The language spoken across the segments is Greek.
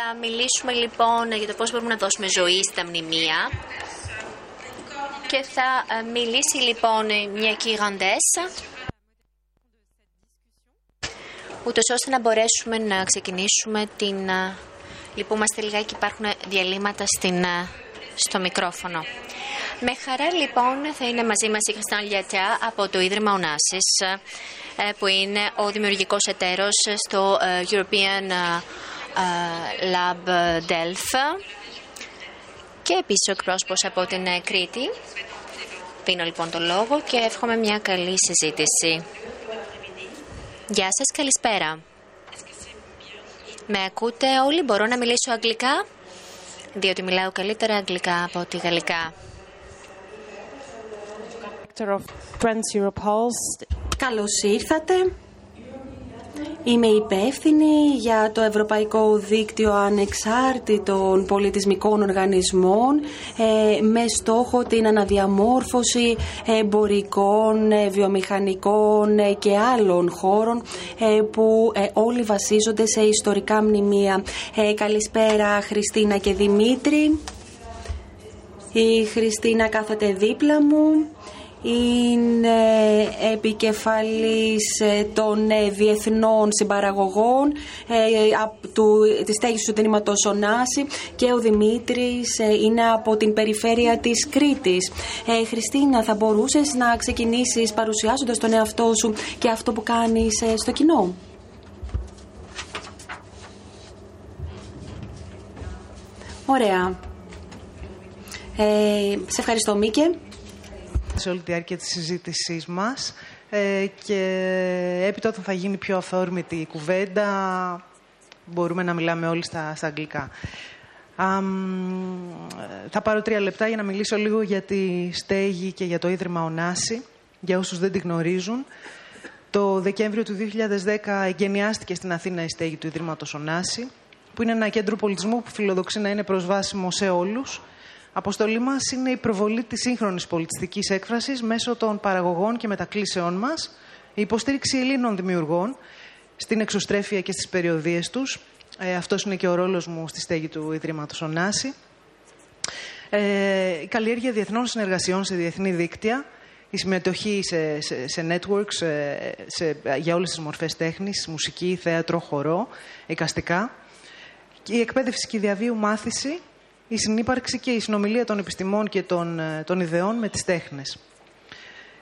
Θα μιλήσουμε λοιπόν για το πώς μπορούμε να δώσουμε ζωή στα μνημεία. Και θα ε, μιλήσει λοιπόν μια κυραντές, ούτως ώστε να μπορέσουμε να ξεκινήσουμε την... ε, Λυπούμαστε λιγάκι, υπάρχουν διαλύματα στην, ε, στο μικρόφωνο. Με χαρά λοιπόν θα είναι μαζί μας η Χριστιαν Λιατιά από το Ίδρυμα Ονάσης, ε, που είναι ο δημιουργικός εταίρος στο ε, European ε, ε, Lab Delft και επίσης ο εκπρόσωπος από την ε, Κρήτη. Δίνω λοιπόν το λόγο και εύχομαι μια καλή συζήτηση. Γεια σας, καλησπέρα. Με ακούτε όλοι, μπορώ να μιλήσω αγγλικά, διότι μιλάω καλύτερα αγγλικά από ότι γαλλικά. Director of Trans Europulse. Καλώς ήρθατε. Είμαι υπεύθυνη για το Ευρωπαϊκό Δίκτυο Ανεξάρτητων Πολιτισμικών Οργανισμών ε, με στόχο την αναδιαμόρφωση εμπορικών, ε, βιομηχανικών ε, και άλλων χώρων ε, που ε, όλοι βασίζονται σε ιστορικά μνημεία. Ε, καλησπέρα Χριστίνα και Δημήτρη. Η Χριστίνα κάθεται δίπλα μου είναι επικεφαλής ε, των ε, διεθνών συμπαραγωγών ε, από του, της στέγης του τμήματος Ωνάση και ο Δημήτρης είναι από την περιφέρεια της Κρήτης. Χριστίνα, θα μπορούσες να ξεκινήσεις παρουσιάζοντας τον εαυτό σου και αυτό που κάνεις στο κοινό; Ωραία. Ε, σε ευχαριστώ Μίκε σε όλη τη διάρκεια της συζήτησής μας ε, και έπειτα όταν θα γίνει πιο αφόρμητη η κουβέντα μπορούμε να μιλάμε όλοι στα, στα αγγλικά. θα πάρω τρία λεπτά για να μιλήσω λίγο για τη στέγη και για το Ίδρυμα Ονάση, για όσους δεν τη γνωρίζουν. Το Δεκέμβριο του 2010 εγκαινιάστηκε στην Αθήνα η στέγη του Ιδρύματος Ονάση, που είναι ένα κέντρο πολιτισμού που φιλοδοξεί να είναι προσβάσιμο σε όλους, Αποστολή μας είναι η προβολή της σύγχρονης πολιτιστικής έκφρασης μέσω των παραγωγών και μετακλήσεών μας, η υποστήριξη Ελλήνων δημιουργών στην εξωστρέφεια και στις περιοδίες τους. Ε, Αυτός είναι και ο ρόλος μου στη στέγη του Ιδρύματος Ονάση. Ε, η καλλιέργεια διεθνών συνεργασιών σε διεθνή δίκτυα, η συμμετοχή σε, σε, σε networks σε, σε, για όλες τις μορφές τέχνης, μουσική, θέατρο, χορό, εικαστικά, η εκπαίδευση και η διαβίου μάθηση η συνύπαρξη και η συνομιλία των επιστημών και των, ε, των ιδεών με τις τέχνες.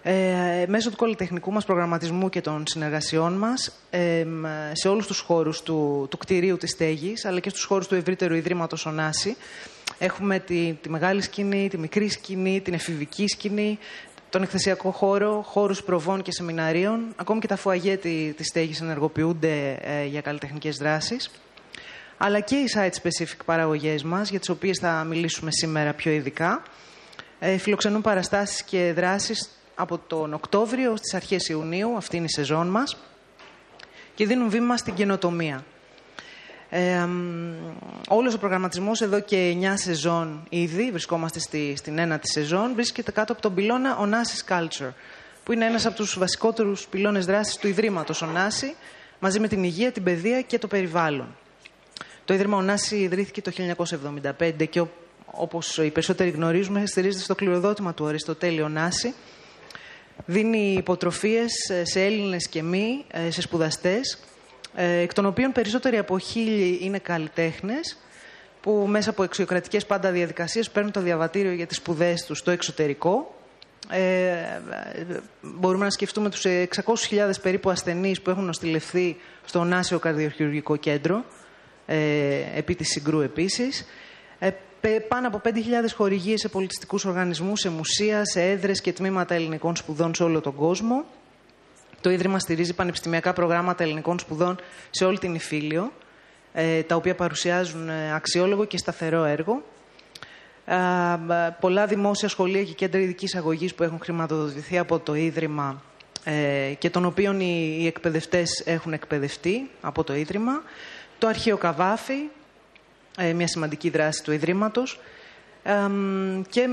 Ε, μέσω του καλλιτεχνικού μας προγραμματισμού και των συνεργασιών μας ε, σε όλους τους χώρους του, του κτηρίου της στέγης αλλά και στους χώρους του ευρύτερου Ιδρύματος Ονάση έχουμε τη, τη μεγάλη σκηνή, τη μικρή σκηνή, την εφηβική σκηνή τον εκθεσιακό χώρο, χώρους προβών και σεμιναρίων ακόμη και τα φουαγέ της στέγης ενεργοποιούνται ε, για καλλιτεχνικές δράσεις αλλά και οι site-specific παραγωγές μας, για τις οποίες θα μιλήσουμε σήμερα πιο ειδικά, ε, φιλοξενούν παραστάσεις και δράσεις από τον Οκτώβριο στις αρχές Ιουνίου, αυτή είναι η σεζόν μας, και δίνουν βήμα στην καινοτομία. Ε, όλος ο προγραμματισμός εδώ και 9 σεζόν ήδη, βρισκόμαστε στη, στην ένατη σεζόν, βρίσκεται κάτω από τον πυλώνα Onassis Culture, που είναι ένας από τους βασικότερους πυλώνες δράσης του Ιδρύματος Onassi, μαζί με την υγεία, την παιδεία και το περιβάλλον. Το Ίδρυμα Ονάση ιδρύθηκε το 1975 και όπως οι περισσότεροι γνωρίζουμε στηρίζεται στο κληροδότημα του Αριστοτέλη Ονάση. Δίνει υποτροφίες σε Έλληνες και μη, ε, σε σπουδαστές, ε, εκ των οποίων περισσότεροι από χίλιοι είναι καλλιτέχνες που μέσα από εξωκρατικές πάντα διαδικασίες παίρνουν το διαβατήριο για τις σπουδές τους στο εξωτερικό. Ε, μπορούμε να σκεφτούμε τους 600.000 περίπου ασθενείς που έχουν νοστιλευθεί στο Ονάσιο Καρδιοχειρουργικό Κέντρο ε, επί της Συγκρού επίσης. Ε, πάνω από 5.000 χορηγίες σε πολιτιστικούς οργανισμούς, σε μουσεία, σε έδρες και τμήματα ελληνικών σπουδών σε όλο τον κόσμο. Το Ίδρυμα στηρίζει πανεπιστημιακά προγράμματα ελληνικών σπουδών σε όλη την Ιφίλιο, ε, τα οποία παρουσιάζουν ε, αξιόλογο και σταθερό έργο. Ε, πολλά δημόσια σχολεία και κέντρα ειδικής αγωγής που έχουν χρηματοδοτηθεί από το Ίδρυμα ε, και των οποίων οι, οι εκπαιδευτές έχουν εκπαιδευτεί από το Ίδρυμα το αρχείο Καβάφη, ε, μια σημαντική δράση του Ιδρύματος. και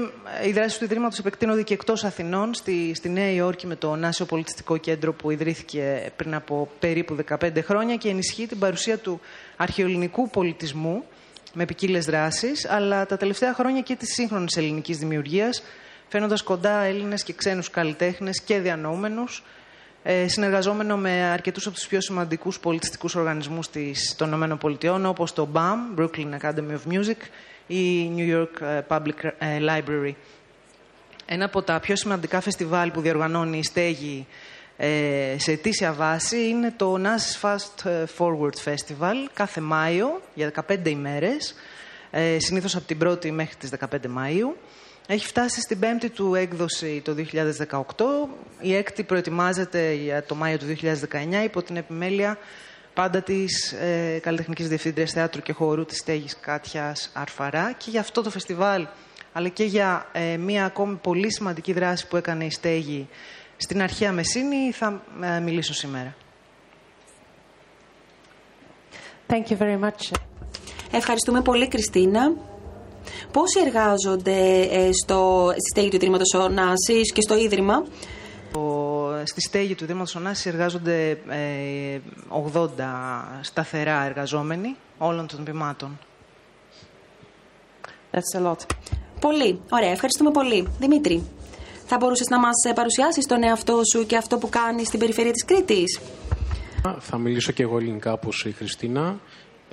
οι δράσεις του Ιδρύματος επεκτείνονται και εκτός Αθηνών, στη, στη Νέα Υόρκη με το Νάσιο Πολιτιστικό Κέντρο που ιδρύθηκε πριν από περίπου 15 χρόνια και ενισχύει την παρουσία του αρχαιοελληνικού πολιτισμού με ποικίλε δράσεις, αλλά τα τελευταία χρόνια και της σύγχρονης ελληνικής δημιουργίας, φαίνοντας κοντά Έλληνες και ξένους καλλιτέχνες και διανοούμενους, ε, συνεργαζόμενο με αρκετούς από τους πιο σημαντικούς πολιτιστικούς οργανισμούς των ΗΠΑ, όπως το BAM, Brooklyn Academy of Music, ή New York ε, Public ε, Library. Ένα από τα πιο σημαντικά φεστιβάλ που διοργανώνει η στέγη ε, σε ετήσια βάση είναι το NAS Fast Forward Festival κάθε Μάιο για 15 ημέρες, ε, συνήθως από την 1η μέχρι τις 15 Μαΐου. Έχει φτάσει στην πέμπτη του έκδοση το 2018. Η έκτη προετοιμάζεται για το Μάιο του 2019 υπό την επιμέλεια πάντα της ε, καλλιτεχνικής διευθύντριας θεάτρου και χώρου της στέγης Κάτιας Αρφαρά και για αυτό το φεστιβάλ αλλά και για ε, μία ακόμη πολύ σημαντική δράση που έκανε η στέγη στην αρχαία Μεσίνη θα ε, μιλήσω σήμερα. Thank you very much. Ευχαριστούμε πολύ Κριστίνα. Πόσοι εργάζονται ε, στο, στη στέγη του Ιδρύματος Ωνάσης και στο Ίδρυμα; Στη στέγη του Ιδρύματος Ωνάσης εργάζονται 80 σταθερά εργαζόμενοι όλων των τμήματων. That's a lot. Πολύ. Ωραία. Ευχαριστούμε πολύ. Δημήτρη, θα μπορούσες να μας ε, παρουσιάσεις τον εαυτό σου και αυτό που κάνεις στην περιφέρεια της Κρήτης; Θα μιλήσω και εγώ ελληνικά όπως η Χριστίνα.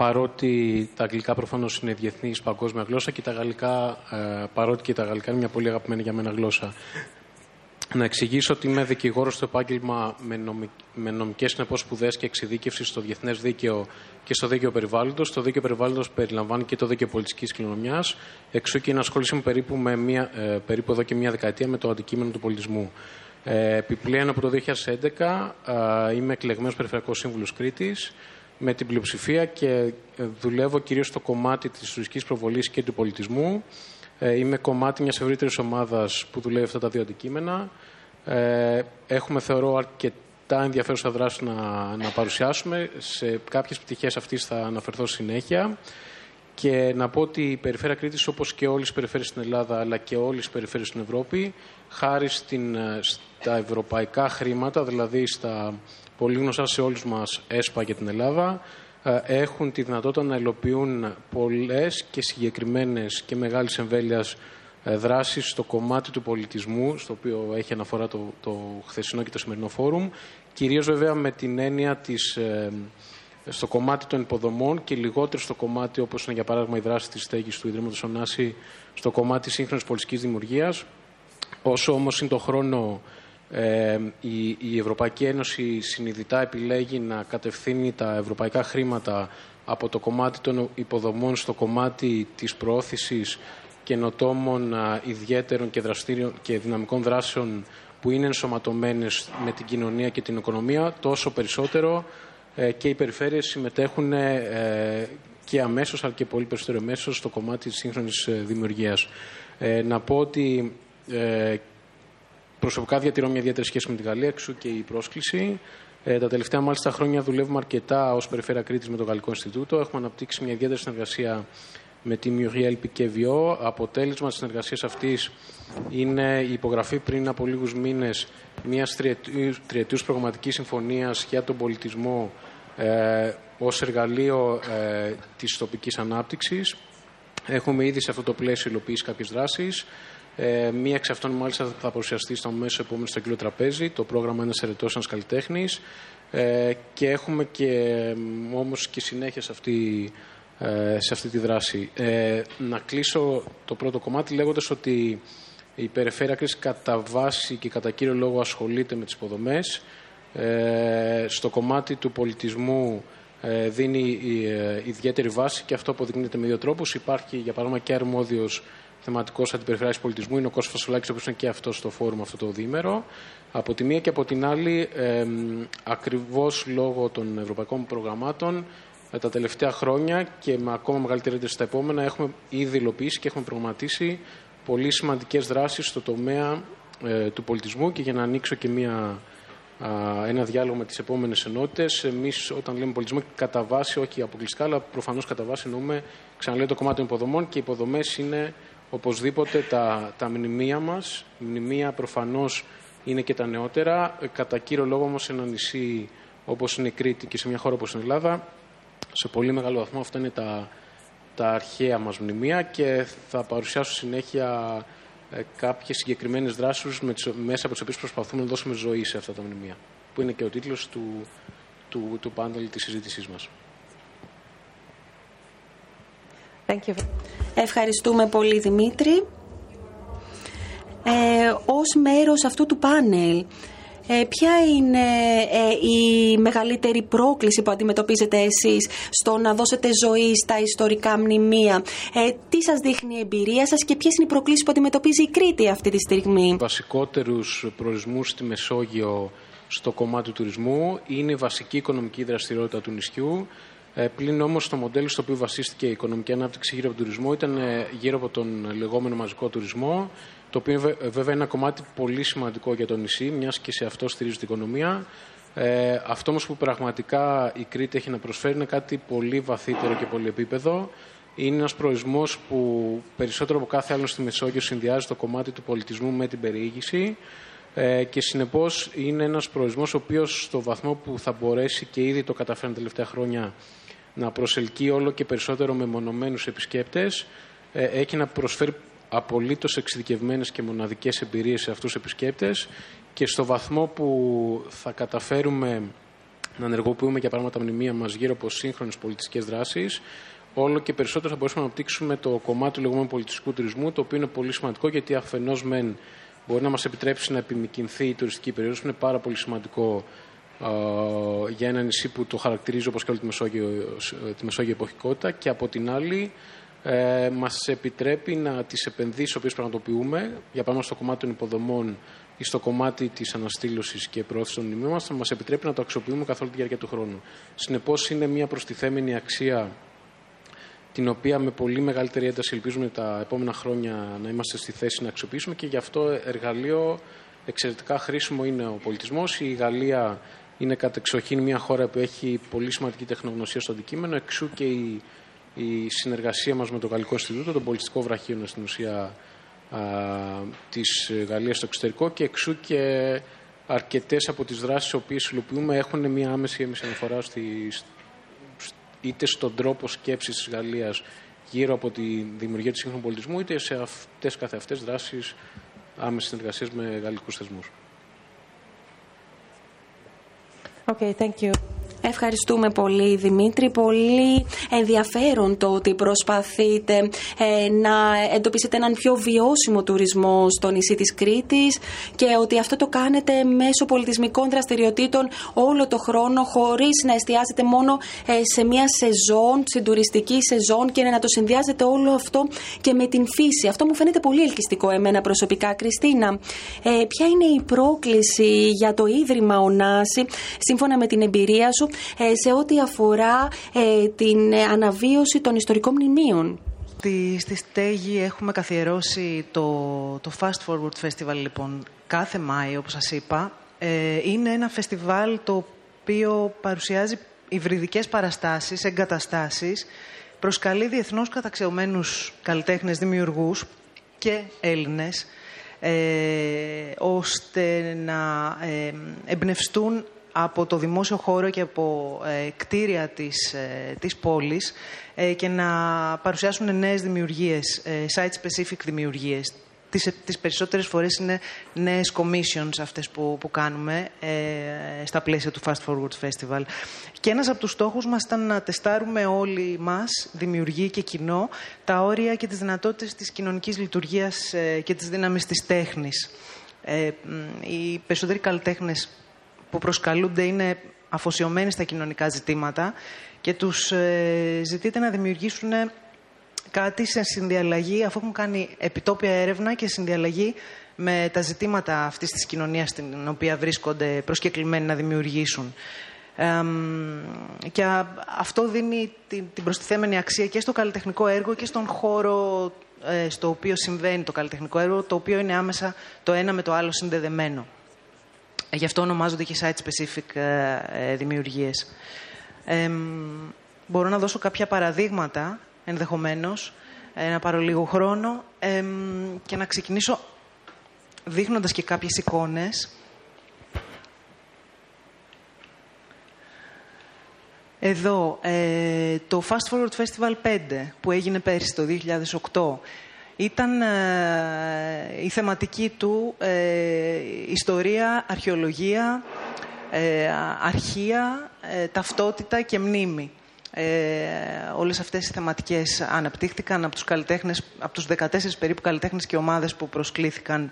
Παρότι τα αγγλικά προφανώς είναι διεθνής παγκόσμια γλώσσα και τα γαλλικά, ε, παρότι και τα γαλλικά είναι μια πολύ αγαπημένη για μένα γλώσσα. Να εξηγήσω ότι είμαι δικηγόρος στο επάγγελμα με, νομικ... με νομικές συνεπώς σπουδές και εξειδίκευση στο διεθνές δίκαιο και στο δίκαιο περιβάλλοντος. Το δίκαιο περιβάλλοντος περιλαμβάνει και το δίκαιο πολιτικής κληρονομιάς. Εξού και να ασχολήσουμε περίπου, με μία, ε, περίπου εδώ και μία δεκαετία με το αντικείμενο του πολιτισμού. Ε, επιπλέον από το 2011 ε, είμαι εκλεγμένος Περιφερειακός Σύμβουλος Κρήτης με την πλειοψηφία και ε, δουλεύω κυρίως στο κομμάτι της τουριστική προβολής και του πολιτισμού. Ε, είμαι κομμάτι μιας ευρύτερης ομάδας που δουλεύει αυτά τα δύο αντικείμενα. Ε, έχουμε, θεωρώ, αρκετά ενδιαφέρουσα δράση να, να παρουσιάσουμε. Σε κάποιες πτυχές αυτής θα αναφερθώ συνέχεια. Και να πω ότι η Περιφέρεια Κρήτης, όπως και όλες οι περιφέρειες στην Ελλάδα, αλλά και όλες οι περιφέρειες στην Ευρώπη, χάρη στην, στα ευρωπαϊκά χρήματα, δηλαδή στα πολύ γνωστά σε όλους μας ΕΣΠΑ για την Ελλάδα, ε, έχουν τη δυνατότητα να υλοποιούν πολλές και συγκεκριμένες και μεγάλης εμβέλειας ε, δράσεις στο κομμάτι του πολιτισμού, στο οποίο έχει αναφορά το, το χθεσινό και το σημερινό φόρουμ, κυρίως βέβαια με την έννοια της, ε, στο κομμάτι των υποδομών και λιγότερο στο κομμάτι όπως είναι για παράδειγμα η δράση της στέγης του Ιδρύματος Ωνάση, στο κομμάτι σύγχρονης πολιτικής δημιουργίας. Όσο όμως είναι το χρόνο ε, η, η Ευρωπαϊκή Ένωση συνειδητά επιλέγει να κατευθύνει τα ευρωπαϊκά χρήματα από το κομμάτι των υποδομών στο κομμάτι της προώθησης καινοτόμων ιδιαίτερων και, δραστήριων και δυναμικών δράσεων που είναι ενσωματωμένες με την κοινωνία και την οικονομία, τόσο περισσότερο ε, και οι περιφέρειες συμμετέχουν ε, και αμέσως, αλλά και πολύ περισσότερο αμέσως, στο κομμάτι της σύγχρονης δημιουργίας. Να πω ότι Προσωπικά διατηρώ μια ιδιαίτερη σχέση με τη Γαλλία, εξού και η πρόσκληση. Ε, τα τελευταία μάλιστα χρόνια δουλεύουμε αρκετά ως Περιφέρεια Κρήτης με το Γαλλικό Ινστιτούτο. Έχουμε αναπτύξει μια ιδιαίτερη συνεργασία με τη Muriel Piquet Αποτέλεσμα της συνεργασίας αυτής είναι η υπογραφή πριν από λίγους μήνες μιας τριετούς προγραμματικής συμφωνίας για τον πολιτισμό ε, ως εργαλείο ε, της τοπικής ανάπτυξης. Έχουμε ήδη σε αυτό το πλαίσιο υλοποιήσει κάποιες δράσεις. Ε, μία εξ αυτών, μάλιστα, θα παρουσιαστεί στο μέσο επόμενο στο κύριο τραπέζι, το πρόγραμμα Ένα Ερετό, Ένας Καλλιτέχνης. Ε, και έχουμε και όμως και συνέχεια σε αυτή, ε, σε αυτή τη δράση. Ε, να κλείσω το πρώτο κομμάτι λέγοντας ότι η περιφέρεια κρίση κατά βάση και κατά κύριο λόγο ασχολείται με τις υποδομές. Ε, στο κομμάτι του πολιτισμού ε, δίνει ε, ιδιαίτερη βάση και αυτό αποδεικνύεται με δύο τρόπους. Υπάρχει για παράδειγμα και αρμόδιος θεματικός αντιπεριφερειακή πολιτισμού είναι ο Κώστας Φασολάκη, ο οποίος είναι και αυτός στο φόρουμ αυτό το διήμερο. Από τη μία και από την άλλη, ε, ακριβώς λόγω των ευρωπαϊκών προγραμμάτων, ε, τα τελευταία χρόνια και με ακόμα μεγαλύτερη ένταση στα επόμενα, έχουμε ήδη υλοποιήσει και έχουμε προγραμματίσει πολύ σημαντικές δράσεις στο τομέα ε, του πολιτισμού και για να ανοίξω και μία ένα διάλογο με τις επόμενες ενότητες. Εμείς, όταν λέμε πολιτισμό, κατά βάση, όχι αποκλειστικά, αλλά προφανώς κατά βάση εννοούμε, ξαναλέω, το κομμάτι των υποδομών και οι υποδομές είναι οπωσδήποτε τα, τα μνημεία μας. Μνημεία προφανώς είναι και τα νεότερα. Ε, κατά κύριο λόγο όμως σε ένα νησί όπως είναι η Κρήτη και σε μια χώρα όπως είναι η Ελλάδα, σε πολύ μεγάλο βαθμό αυτά είναι τα, τα αρχαία μας μνημεία και θα παρουσιάσω συνέχεια ε, κάποιες συγκεκριμένες δράσεις μέσα από τις οποίες προσπαθούμε να δώσουμε ζωή σε αυτά τα μνημεία, που είναι και ο τίτλος του, του, του πάνελ της συζήτησής μας. Ευχαριστούμε πολύ Δημήτρη. Ε, ως μέρος αυτού του πάνελ, ε, ποια είναι ε, η μεγαλύτερη πρόκληση που αντιμετωπίζετε εσείς στο να δώσετε ζωή στα ιστορικά μνημεία; Ε, τι σας δείχνει η εμπειρία σας και ποιες είναι οι προκλήσεις που αντιμετωπίζει η Κρήτη αυτή τη στιγμή; Βασικότερους προορισμούς στη Μεσόγειο στο κομμάτι του τουρισμού είναι η βασική οικονομική δραστηριότητα του νησιού. Ε, πλην όμως το μοντέλο στο οποίο βασίστηκε η οικονομική ανάπτυξη γύρω από τον τουρισμό ήταν ε, γύρω από τον λεγόμενο μαζικό τουρισμό, το οποίο βέβαια είναι ένα κομμάτι πολύ σημαντικό για το νησί, μιας και σε αυτό στηρίζει την οικονομία. Ε, αυτό όμως που πραγματικά η Κρήτη έχει να προσφέρει είναι κάτι πολύ βαθύτερο και πολυεπίπεδο. Είναι ένας προορισμός που περισσότερο από κάθε άλλο στη Μεσόγειο συνδυάζει το κομμάτι του πολιτισμού με την περιήγηση. Ε, και συνεπώς είναι ένας προορισμός ο οποίος στο βαθμό που θα μπορέσει και ήδη το καταφέρει τα τελευταία χρόνια να προσελκύει όλο και περισσότερο μεμονωμένους επισκέπτες, ε, έχει να προσφέρει απολύτως εξειδικευμένες και μοναδικές εμπειρίες σε αυτούς τους επισκέπτες και στο βαθμό που θα καταφέρουμε να ενεργοποιούμε για πράγματα μνημεία μας γύρω από σύγχρονες πολιτιστικές δράσεις, όλο και περισσότερο θα μπορέσουμε να αναπτύξουμε το κομμάτι του λεγόμενου πολιτιστικού τουρισμού, το οποίο είναι πολύ σημαντικό γιατί αφενός μεν μπορεί να μας επιτρέψει να επιμηκυνθεί η τουριστική περίοδος, που είναι πάρα πολύ σημαντικό για ένα νησί που το χαρακτηρίζει όπως και όλη τη Μεσόγειο, τη Μεσόγειο εποχικότητα και από την άλλη ε, μας επιτρέπει να τις επενδύσεις οποίες πραγματοποιούμε, για πάμε στο κομμάτι των υποδομών ή στο κομμάτι της αναστήλωσης και προώθησης των μνημείων μας, θα μας επιτρέπει να το αξιοποιούμε καθ' όλη τη διάρκεια του χρόνου. Συνεπώς είναι μια προστιθέμενη αξία την οποία με πολύ μεγαλύτερη ένταση ελπίζουμε τα επόμενα χρόνια να είμαστε στη θέση να αξιοποιήσουμε και γι' αυτό εργαλείο εξαιρετικά χρήσιμο είναι ο πολιτισμός. Η Γαλλία είναι κατεξοχήν μια χώρα που έχει πολύ σημαντική τεχνογνωσία στο αντικείμενο, εξού και η, η συνεργασία μας με το Γαλλικό Ινστιτούτο, τον πολιτιστικό βραχείο στην ουσία α, της Γαλλίας στο εξωτερικό και εξού και αρκετές από τις δράσεις που υλοποιούμε έχουν μια άμεση έμεση αναφορά στη, είτε στον τρόπο σκέψης της Γαλλίας γύρω από τη δημιουργία του σύγχρονου πολιτισμού, είτε σε αυτές καθεαυτές δράσεις άμεσης συνεργασίας με γαλλικούς θεσμούς. Okay, thank you. Ευχαριστούμε πολύ Δημήτρη. Πολύ ενδιαφέρον το ότι προσπαθείτε ε, να εντοπίσετε έναν πιο βιώσιμο τουρισμό στο νησί της Κρήτης και ότι αυτό το κάνετε μέσω πολιτισμικών δραστηριοτήτων όλο το χρόνο χωρίς να εστιάζετε μόνο ε, σε μια σεζόν, στην τουριστική σεζόν και να το συνδυάζετε όλο αυτό και με την φύση. Αυτό μου φαίνεται πολύ ελκυστικό εμένα προσωπικά. Κριστίνα, ε, ποια είναι η πρόκληση για το Ίδρυμα Ονάση σύμφωνα με την εμπειρία σου ε, σε ό,τι αφορά ε, την αναβίωση των ιστορικών μνημείων. Στη, στη Στέγη έχουμε καθιερώσει το, το Fast Forward Festival, λοιπόν, κάθε Μάιο, όπως σας είπα. Ε, είναι ένα φεστιβάλ το οποίο παρουσιάζει υβριδικές παραστάσεις, εγκαταστάσεις, προσκαλεί διεθνώς καταξεωμένους καλλιτέχνες δημιουργούς και Έλληνες, ώστε να εμπνευστούν από το δημόσιο χώρο και από ε, κτίρια της, ε, της πόλης ε, και να παρουσιάσουν νέες δημιουργίες, site-specific δημιουργίες. Τις, τις περισσότερες φορές είναι νέες commissions αυτές που, που κάνουμε στα πλαίσια του Fast Forward Festival. Και ένας από τους στόχους μας ήταν να τεστάρουμε όλοι μας, δημιουργοί και κοινό, τα όρια και τις δυνατότητες της κοινωνικής λειτουργίας και της δύναμης της τέχνης. οι περισσότεροι καλλιτέχνες που προσκαλούνται είναι αφοσιωμένοι στα κοινωνικά ζητήματα και τους ε, ζητείτε να δημιουργήσουν κάτι σε συνδιαλλαγή, αφού έχουν κάνει επιτόπια έρευνα και συνδιαλλαγή με τα ζητήματα αυτής της κοινωνίας στην οποία βρίσκονται προσκεκλημένοι να δημιουργήσουν. και αυτό δίνει την, την προστιθέμενη αξία και στο καλλιτεχνικό έργο και στον χώρο ε, στο οποίο συμβαίνει το καλλιτεχνικό έργο, το οποίο είναι άμεσα το ένα με το άλλο συνδεδεμένο. Γι' αυτό ονομάζονται και site-specific ε, ε, δημιουργίες. μπορώ να δώσω κάποια παραδείγματα, ενδεχομένως, ε, να πάρω λίγο χρόνο και να ξεκινήσω δείχνοντας και κάποιες εικόνες. Εδώ, ε, το Fast Forward Festival 5 που έγινε πέρσι το 2008 ήταν ε, η θεματική του ε, ιστορία, αρχαιολογία, ε, αρχεία, ταυτότητα και μνήμη. Ε, όλες αυτές οι θεματικές αναπτύχθηκαν από τους, καλλιτέχνες, από τους 14 περίπου καλλιτέχνες και ομάδες που προσκλήθηκαν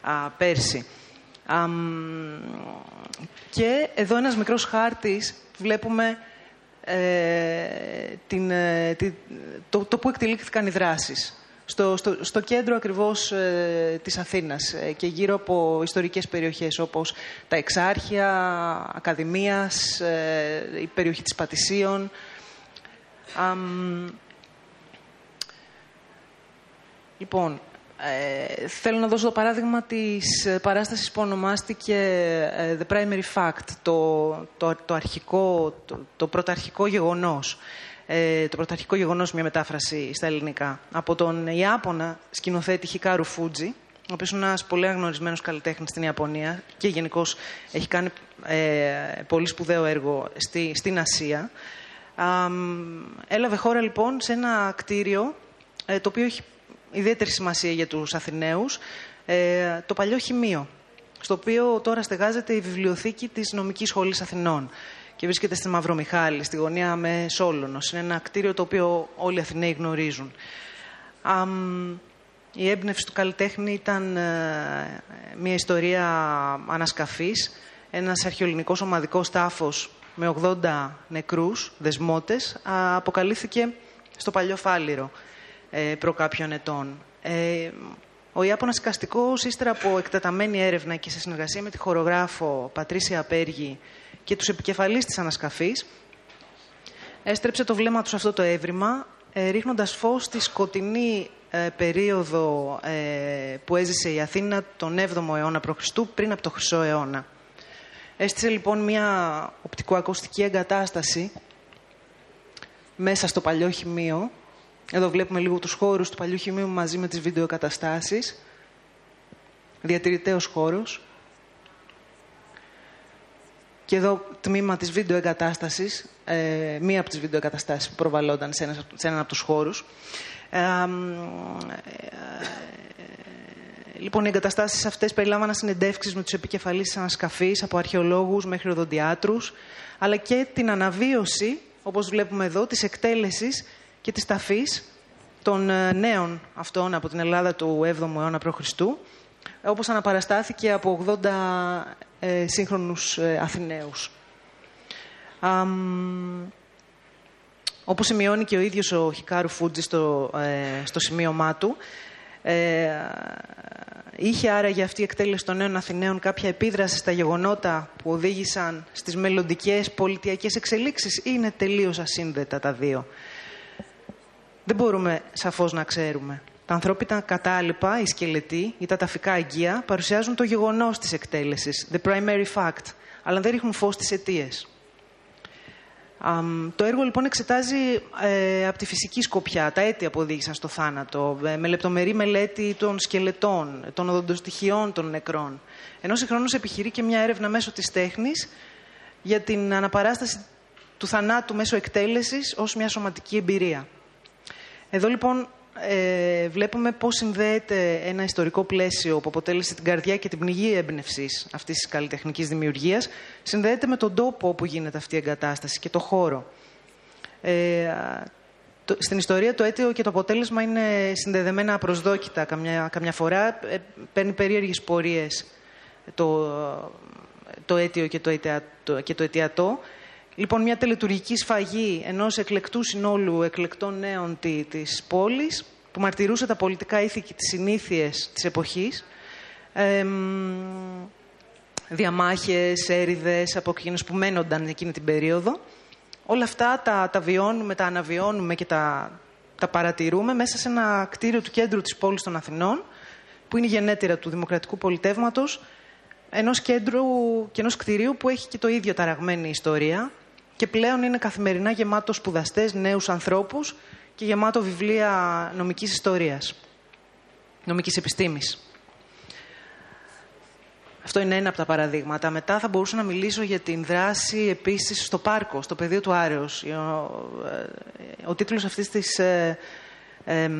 α, πέρσι. και εδώ ένας μικρός χάρτης βλέπουμε ε, την, ε, το, το που εκτελήθηκαν οι δράσεις. Στο, στο, στο κέντρο ακριβώς ε, της Αθήνας ε, και γύρω από ιστορικές περιοχές όπως τα Εξάρχεια, Ακαδημίας, η περιοχή της Πατησίων, λοιπόν, ε, θέλω να δώσω το παράδειγμα της ε, παράστασης που ονομάστηκε ε, The Primary Fact, το, το, το αρχικό, το, το πρωταρχικό γεγονός. Ε, το πρωταρχικό γεγονός, μια μετάφραση στα ελληνικά. Από τον Ιάπωνα σκηνοθέτη Χικάρου Φούτζι, ο οποίος είναι ένας πολύ αγνωρισμένος καλλιτέχνης στην Ιαπωνία και γενικώς έχει κάνει ε, πολύ σπουδαίο έργο στη, στην Ασία έλαβε χώρα λοιπόν σε ένα κτίριο ε, το οποίο έχει ιδιαίτερη σημασία για τους Αθηναίους, ε, το παλιό χημείο, στο οποίο τώρα στεγάζεται η βιβλιοθήκη της Νομικής Σχολής Αθηνών και βρίσκεται στη Μαυρομιχάλη, στη γωνία με Σόλωνος. Είναι ένα κτίριο το οποίο όλοι οι Αθηναίοι γνωρίζουν. η έμπνευση του καλλιτέχνη ήταν ε, μια ιστορία ανασκαφής, ένας αρχαιολινικός ομαδικός τάφος με 80 νεκρούς δεσμότες αποκαλύφθηκε στο παλιό Φάληρο ε, προ κάποιων ετών. Ε, ο Ιάπωνας Οικαστικός, ύστερα από εκτεταμένη έρευνα και σε συνεργασία με τη χορογράφο Πατρίσια Απέργη και τους επικεφαλείς της ανασκαφής, έστρεψε το βλέμμα τους σε αυτό το έβριμα, ε, ρίχνοντας φως στη σκοτεινή ε, περίοδο ε, που έζησε η Αθήνα τον 7ο αιώνα π.Χ. πριν από το Χρυσό αιώνα. Έστησε λοιπόν μια οπτικοακουστική εγκατάσταση μέσα στο παλιό χημείο. Εδώ βλέπουμε λίγο τους χώρους του παλιού χημείου μαζί με τις βιντεοκαταστάσεις. Διατηρητέος χώρος. Και εδώ τμήμα της βιντεοεγκατάστασης, ε, μία από τις βιντεοεγκαταστάσεις που προβαλόνταν σε, ένας, σε έναν από τους χώρους. Ε, ε, Λοιπόν, οι εγκαταστάσεις αυτές περιλάμβαναν συνεντεύξεις με τους επικεφαλείς της ανασκαφής, από αρχαιολόγους μέχρι οδοντιάτρους, αλλά και την αναβίωση, όπως βλέπουμε εδώ, της εκτέλεσης και της ταφής των ε, νέων αυτών από την Ελλάδα του 7ου αιώνα π.Χ., όπως αναπαραστάθηκε από 80 ε, σύγχρονους ε, Αθηναίους. όπως σημειώνει και ο ίδιος ο Χικάρου Φούτζη στο, ε, στο σημείωμά του, ε, είχε άραγε αυτή η εκτέλεση των νέων Αθηναίων κάποια επίδραση στα γεγονότα που οδήγησαν στις μελλοντικές πολιτιακές εξελίξεις ή είναι τελείως ασύνδετα τα δύο; Δεν μπορούμε σαφώς να ξέρουμε. Τα ανθρώπινα κατάλοιπα, οι σκελετοί ή τα ταφικά αγγεία παρουσιάζουν το γεγονός της εκτέλεσης, the primary fact, αλλά δεν ρίχνουν φως στις αιτίες το έργο λοιπόν εξετάζει ε, από τη φυσική σκοπιά τα αίτια που οδήγησαν στο θάνατο, ε, με λεπτομερή μελέτη των σκελετών, των οδοντοστοιχειών των νεκρών. Ενώ συγχρόνως επιχειρεί και μια έρευνα μέσω της τέχνης για την αναπαράσταση του θανάτου μέσω εκτέλεσης ως μια σωματική εμπειρία. Εδώ λοιπόν ε, βλέπουμε πώς συνδέεται ένα ιστορικό πλαίσιο που αποτέλεσε την καρδιά και την πνιγή έμπνευσης αυτής της καλλιτεχνικής δημιουργίας, συνδέεται με τον τόπο όπου γίνεται αυτή η εγκατάσταση και το χώρο. Ε, το, στην ιστορία το αίτιο και το αποτέλεσμα είναι συνδεδεμένα απροσδόκητα. Καμιά, καμιά φορά ε, παίρνει περίεργες πορείες το, το αίτιο και το, αιτιατό, και το αιτιατό Λοιπόν, μια τελετουργική σφαγή ενός εκλεκτού συνόλου εκλεκτών νέων της πόλης, που μαρτυρούσε τα πολιτικά ήθη και τις συνήθειες της εποχής. Ε, διαμάχες, έρηδες από εκείνους που μένονταν εκείνη την περίοδο. Όλα αυτά τα, τα βιώνουμε, τα αναβιώνουμε και τα, τα παρατηρούμε μέσα σε ένα κτίριο του κέντρου της πόλης των Αθηνών, που είναι η γενέτειρα του Δημοκρατικού Πολιτεύματος, ενός κέντρου και ενός κτηρίου που έχει και το ίδιο ταραγμένη ιστορία, και πλέον είναι καθημερινά γεμάτο σπουδαστές, νέους ανθρώπους και γεμάτο βιβλία νομικής ιστορίας, νομικής επιστήμης. Αυτό είναι ένα από τα παραδείγματα. Μετά θα μπορούσα να μιλήσω για την δράση επίσης στο πάρκο, στο πεδίο του Άρεος. Ο, ε, ο τίτλος αυτής της ε, ε,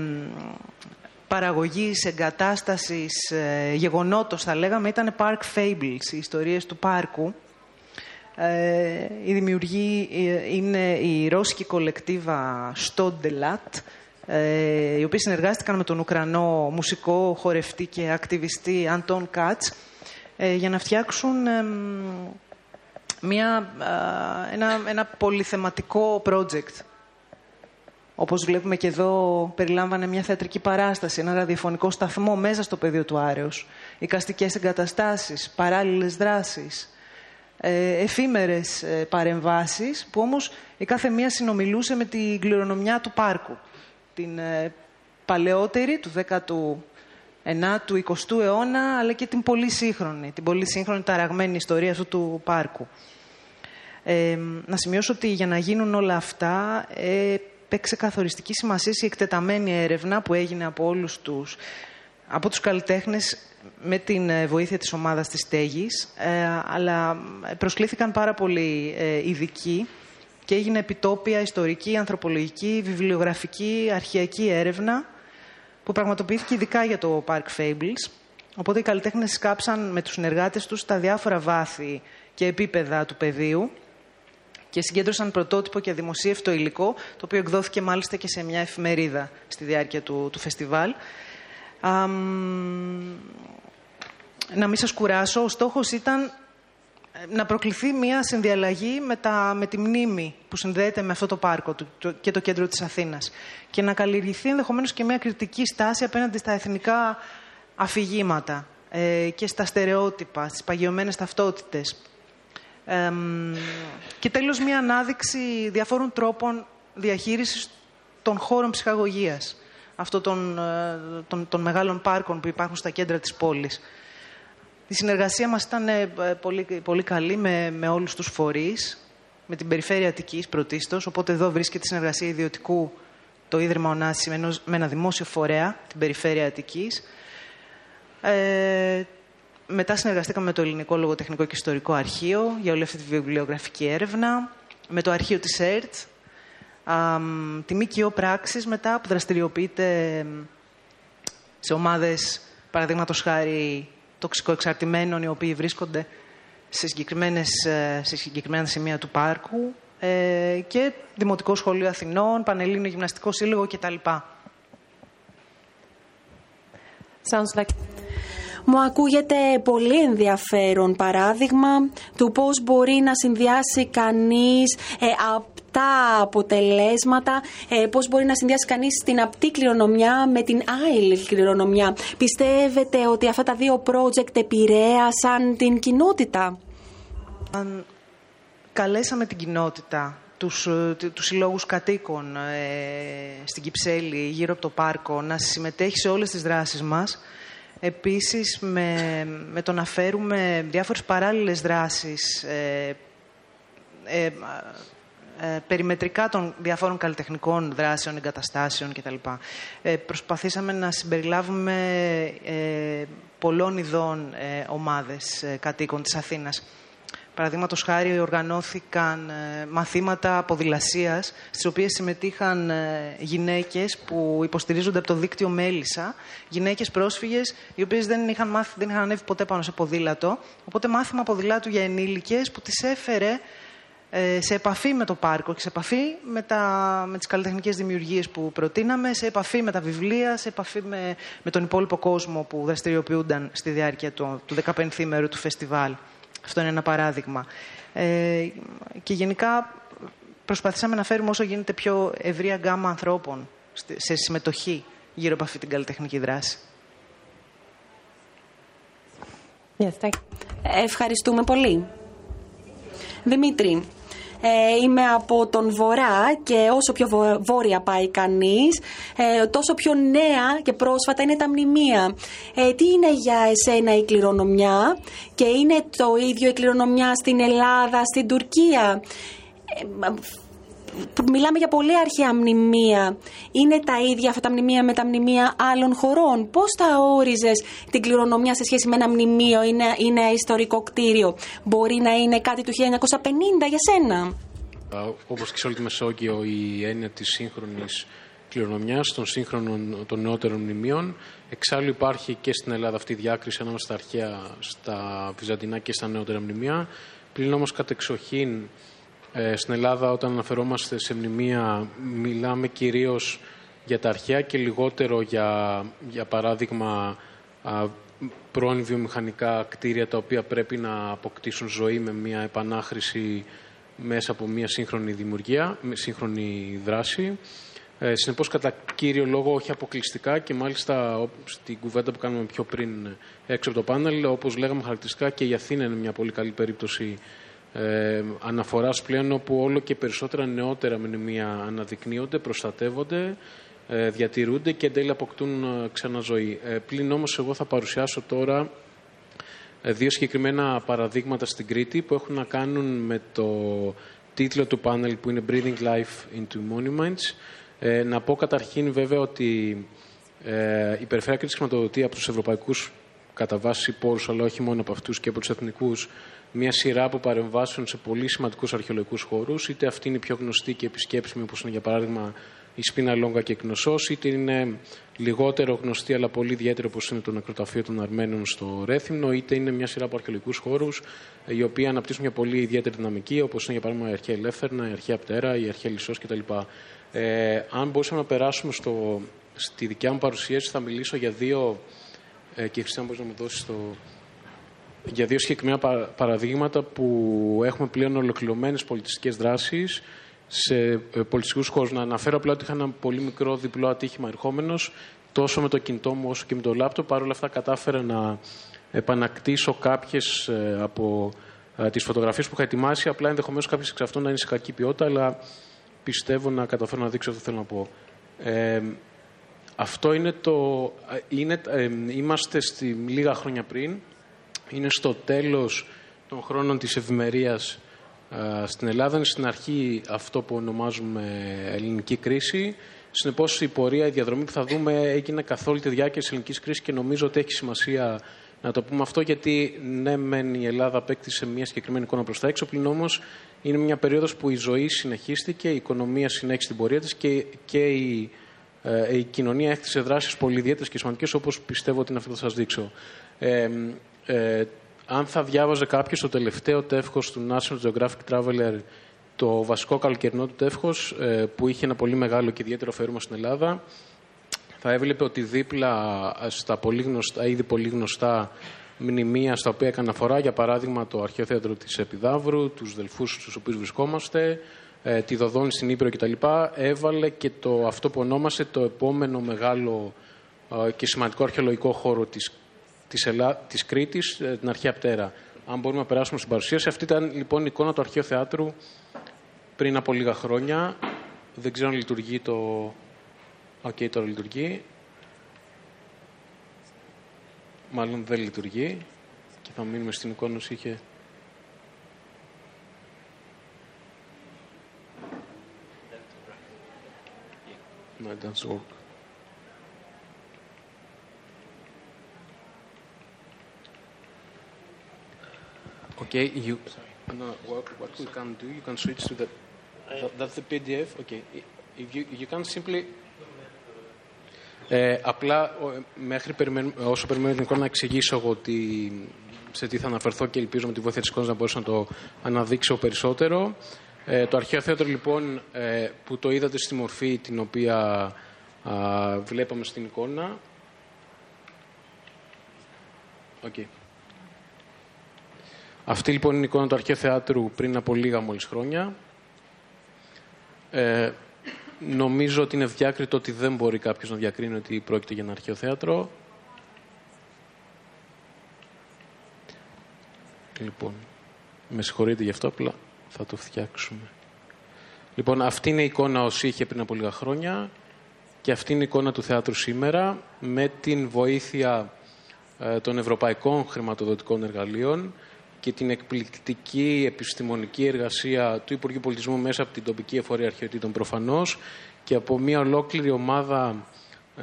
παραγωγής, εγκατάστασης, ε, γεγονότος θα λέγαμε ήταν Park Fables, οι ιστορίες του πάρκου. Ε, η δημιουργή ε, είναι η ρώσικη κολεκτίβα Stoddelat, ε, οι οποίοι συνεργάστηκαν με τον Ουκρανό μουσικό, χορευτή και ακτιβιστή Αντών Κάτς ε, για να φτιάξουν μια, ένα, ένα πολυθεματικό project. Όπως βλέπουμε και εδώ, περιλάμβανε μια θεατρική παράσταση, ένα ραδιοφωνικό σταθμό μέσα στο πεδίο του Άρεος, οικαστικές εγκαταστάσεις, παράλληλες δράσεις, ε, εφήμερες ε, παρεμβάσεις, που όμως η κάθε μία συνομιλούσε με την κληρονομιά του πάρκου. Την ε, παλαιότερη, του 19ου, 20ου αιώνα, αλλά και την πολύ σύγχρονη, την πολύ σύγχρονη ταραγμένη ιστορία αυτού του πάρκου. Ε, να σημειώσω ότι για να γίνουν όλα αυτά ε, παίξε καθοριστική σημασία η εκτεταμένη έρευνα που έγινε από όλους τους, από τους καλλιτέχνες με την ε, βοήθεια της ομάδας της Στέγης, ε, αλλά προσκλήθηκαν πάρα πολλοί ε, ειδικοί και έγινε επιτόπια ιστορική, ανθρωπολογική, βιβλιογραφική, αρχαιακή έρευνα που πραγματοποιήθηκε ειδικά για το Park Fables. Οπότε οι καλλιτέχνες σκάψαν με τους συνεργάτες τους τα διάφορα βάθη και επίπεδα του πεδίου και συγκέντρωσαν πρωτότυπο και δημοσίευτο υλικό, το οποίο εκδόθηκε μάλιστα και σε μια εφημερίδα στη διάρκεια του, του φεστιβάλ. να μην σας κουράσω, ο στόχος ήταν ε, να προκληθεί μια συνδιαλλαγή με, τα, με τη μνήμη που συνδέεται με αυτό το πάρκο και το κέντρο της Αθήνας και να καλλιεργηθεί ενδεχομένως και μια κριτική στάση απέναντι στα εθνικά αφηγήματα ε, και στα στερεότυπα, στις παγιωμένες ταυτότητες και τέλος μια ανάδειξη διαφόρων τρόπων διαχείρισης των χώρων ψυχαγωγίας αυτών των, ε, των, των, μεγάλων πάρκων που υπάρχουν στα κέντρα της πόλης. Η συνεργασία μας ήταν ε, πολύ, πολύ καλή με, με όλους τους φορείς, με την Περιφέρεια Αττικής πρωτίστως, οπότε εδώ βρίσκεται η συνεργασία ιδιωτικού το Ίδρυμα Ωνάση με ένα δημόσιο φορέα, την Περιφέρεια Αττικής. Ε, μετά συνεργαστήκαμε με το Ελληνικό Λογοτεχνικό και Ιστορικό Αρχείο για όλη αυτή τη βιβλιογραφική έρευνα, με το αρχείο της ΕΡΤ, τη ΜΚΟ Πράξης μετά που δραστηριοποιείται σε ομάδες, παραδείγματος χάρη τοξικοεξαρτημένων, οι οποίοι βρίσκονται σε, συγκεκριμένες, ε, σε συγκεκριμένα σημεία του πάρκου ε, και Δημοτικό Σχολείο Αθηνών, Πανελλήνιο Γυμναστικό Σύλλογο κτλ. Sounds like... Μου ακούγεται πολύ ενδιαφέρον παράδειγμα του πώς μπορεί να συνδυάσει κανείς ε, απτά αποτελέσματα, ε, πώς μπορεί να συνδυάσει κανείς την απτή κληρονομιά με την άλλη κληρονομιά. Πιστεύετε ότι αυτά τα δύο project επηρέασαν την κοινότητα; Αν καλέσαμε την κοινότητα τους, ε, τους συλλόγους κατοίκων ε, στην Κυψέλη γύρω από το πάρκο να συμμετέχει σε όλες τις δράσεις μας Επίσης, με, με το να φέρουμε διάφορες παράλληλες δράσεις ε, ε, ε, περιμετρικά των διαφόρων καλλιτεχνικών δράσεων, εγκαταστάσεων κτλ. Ε, προσπαθήσαμε να συμπεριλάβουμε ε, πολλών ειδών ε, ομάδες κατοίκων της Αθήνας. Παραδείγματος χάρη οργανώθηκαν ε, μαθήματα ποδηλασία, στις οποίες συμμετείχαν ε, γυναίκες που υποστηρίζονται από το δίκτυο Μέλισσα, γυναίκες πρόσφυγες, οι οποίες δεν είχαν μάθει, δεν είχαν ανέβει ποτέ πάνω σε ποδήλατο. Οπότε μάθημα ποδηλάτου για ενήλικες που τις έφερε ε, σε επαφή με το πάρκο και σε επαφή με, τα, με τις καλλιτεχνικές δημιουργίες που προτείναμε, σε επαφή με τα βιβλία, σε επαφή με, με τον υπόλοιπο κόσμο που δραστηριοποιούνταν στη διάρκεια του, του 15ου ημέρου του φεστιβάλ. Αυτό είναι ένα παράδειγμα. Ε, και γενικά προσπαθήσαμε να φέρουμε όσο γίνεται πιο ευρία γκάμα ανθρώπων σε συμμετοχή γύρω από αυτή την καλλιτεχνική δράση. Yes, Ευχαριστούμε πολύ. Δημήτρη, ε, είμαι από τον Βορρά και όσο πιο βόρεια πάει κανείς, ε, τόσο πιο νέα και πρόσφατα είναι τα μνημεία. Ε, τι είναι για εσένα η κληρονομιά; Και είναι το ίδιο η κληρονομιά στην Ελλάδα, στην Τουρκία; Μιλάμε για πολύ αρχαία μνημεία. Είναι τα ίδια αυτά τα μνημεία με τα μνημεία άλλων χωρών. Πώς θα όριζες την κληρονομιά σε σχέση με ένα μνημείο ή ένα, ένα ιστορικό κτίριο; Μπορεί να είναι κάτι του 1950 για σένα. Όπως και σε όλη τη Μεσόγειο η έννοια της σύγχρονης κληρονομιάς των σύγχρονων των νεότερων μνημείων. Εξάλλου υπάρχει και στην Ελλάδα αυτή η διάκριση ανάμεσα στα αρχαία, στα βυζαντινά και στα νεότερα μνημεία. Πλην όμως κατεξοχήν ε, στην Ελλάδα όταν αναφερόμαστε σε μνημεία μιλάμε κυρίως για τα αρχαία και λιγότερο για, για παράδειγμα α, πρώην βιομηχανικά κτίρια τα οποία πρέπει να αποκτήσουν ζωή με μια επανάχρηση μέσα από μια σύγχρονη δημιουργία, με σύγχρονη δράση. Ε, Συνεπώς, κατά κύριο λόγο, όχι αποκλειστικά και μάλιστα στην κουβέντα που κάναμε πιο πριν έξω από το πάνελ, όπως λέγαμε χαρακτηριστικά και η Αθήνα είναι μια πολύ καλή περίπτωση ε, αναφοράς πλέον όπου όλο και περισσότερα νεότερα μνημεία αναδεικνύονται, προστατεύονται, ε, διατηρούνται και εν τέλει αποκτούν ε, ξαναζωή. Ε, πλην όμως εγώ θα παρουσιάσω τώρα ε, δύο συγκεκριμένα παραδείγματα στην Κρήτη που έχουν να κάνουν με το τίτλο του πάνελ που είναι Breathing Life into Monuments. Ε, να πω καταρχήν βέβαια ότι ε, η Περιφέρεια Κρήτης χρηματοδοτεί από τους ευρωπαϊκούς κατά βάση πόρους, αλλά όχι μόνο από αυτούς και από τους εθνικούς, μια σειρά από παρεμβάσεων σε πολύ σημαντικούς αρχαιολογικούς χώρους, είτε αυτή είναι η πιο γνωστή και επισκέψιμη, όπως είναι για παράδειγμα η Σπίνα Λόγκα και Κνωσό, είτε είναι λιγότερο γνωστή αλλά πολύ ιδιαίτερη, όπως είναι το νεκροταφείο των Αρμένων στο Ρέθυμνο, είτε είναι μια σειρά από αρχαιολογικούς χώρους, ε, οι οποίοι αναπτύσσουν μια πολύ ιδιαίτερη δυναμική, όπως είναι για παράδειγμα η αρχαία Ελεύθερνα, η αρχαία Πτέρα, η αρχαία Λισό κτλ. Ε, αν μπορούσαμε να περάσουμε στο, στη δικιά μου παρουσίαση, θα μιλήσω για δύο. Ε, και Χριστιαν, μπορείς να μου δώσεις το, για δύο συγκεκριμένα παραδείγματα που έχουμε πλέον ολοκληρωμένες πολιτιστικές δράσεις σε ε, πολιτιστικούς χώρους. Να αναφέρω απλά ότι είχα ένα πολύ μικρό διπλό ατύχημα ερχόμενος, τόσο με το κινητό μου όσο και με το λάπτοπ. Παρ' όλα αυτά κατάφερα να επανακτήσω κάποιες από ε, τις φωτογραφίες που είχα ετοιμάσει. Απλά ενδεχομένως κάποιες εξ αυτών να είναι σε κακή ποιότητα, αλλά πιστεύω να καταφέρω να δείξω αυτό που θέλω να πω. Ε, αυτό είναι το... Ε, είναι, είμαστε στη, λίγα χρόνια πριν είναι στο τέλος των χρόνων της ευημερίας στην Ελλάδα. Είναι στην αρχή αυτό που ονομάζουμε ελληνική κρίση. Συνεπώς, η πορεία, η διαδρομή που θα δούμε έγινε καθ' όλη τη διάρκεια της ελληνικής κρίσης και νομίζω ότι έχει σημασία να το πούμε αυτό, γιατί ναι, μεν η Ελλάδα απέκτησε μια συγκεκριμένη εικόνα προς τα έξω, πλην όμως είναι μια περίοδος που η ζωή συνεχίστηκε, η οικονομία συνέχισε την πορεία της και, και η, ε, η κοινωνία έκτισε δράσεις πολύ ιδιαίτερες και σημαντικές, όπως πιστεύω ότι είναι αυτό που θα σας δείξω. Ε, ε, αν θα διάβαζε κάποιος το τελευταίο τεύχος του National Geographic Traveler, το βασικό καλοκαιρινό του τεύχος, ε, που είχε ένα πολύ μεγάλο και ιδιαίτερο φέρμα στην Ελλάδα, θα έβλεπε ότι δίπλα στα πολύ γνωστά, ήδη πολύ γνωστά μνημεία στα οποία έκανε αφορά, για παράδειγμα το αρχαίο θέατρο της Επιδαύρου, τους Δελφούς στους οποίους βρισκόμαστε, ε, τη Δοδόνη στην Ήπειρο κτλ. Έβαλε και το, αυτό που ονόμασε το επόμενο μεγάλο και σημαντικό αρχαιολογικό χώρο της της, Ελλά... της Κρήτης, ε, την αρχαία Απτέρα. Αν μπορούμε να περάσουμε στην παρουσίαση. Αυτή ήταν λοιπόν η εικόνα του αρχαίου θεάτρου πριν από λίγα χρόνια. Δεν ξέρω αν λειτουργεί το... OK, okay, τώρα λειτουργεί. Μάλλον δεν λειτουργεί. Και θα μείνουμε στην εικόνα όσο είχε... No, it doesn't work. Okay, you. No, what, what we can do, you can switch to the. That, that's the PDF. Okay, if you you can simply. Ε, απλά μέχρι όσο περιμένω την εικόνα να εξηγήσω εγώ ότι, σε τι θα αναφερθώ και ελπίζω με τη βοήθεια της εικόνας να μπορέσω να το αναδείξω περισσότερο. Ε, το αρχαίο θέατρο λοιπόν ε, που το είδατε στη μορφή την οποία α, βλέπαμε στην εικόνα. Okay. Αυτή λοιπόν είναι η εικόνα του αρχαίου θεάτρου πριν από λίγα μόλις χρόνια. Ε, νομίζω ότι είναι διάκριτο ότι δεν μπορεί κάποιος να διακρίνει ότι πρόκειται για ένα αρχαίο θέατρο. Λοιπόν, με συγχωρείτε γι' αυτό, απλά θα το φτιάξουμε. Λοιπόν, αυτή είναι η εικόνα όσοι είχε πριν από λίγα χρόνια και αυτή είναι η εικόνα του θεάτρου σήμερα με την βοήθεια ε, των ευρωπαϊκών χρηματοδοτικών εργαλείων και την εκπληκτική επιστημονική εργασία του Υπουργείου Πολιτισμού μέσα από την τοπική εφορία αρχαιοτήτων προφανώς και από μια ολόκληρη ομάδα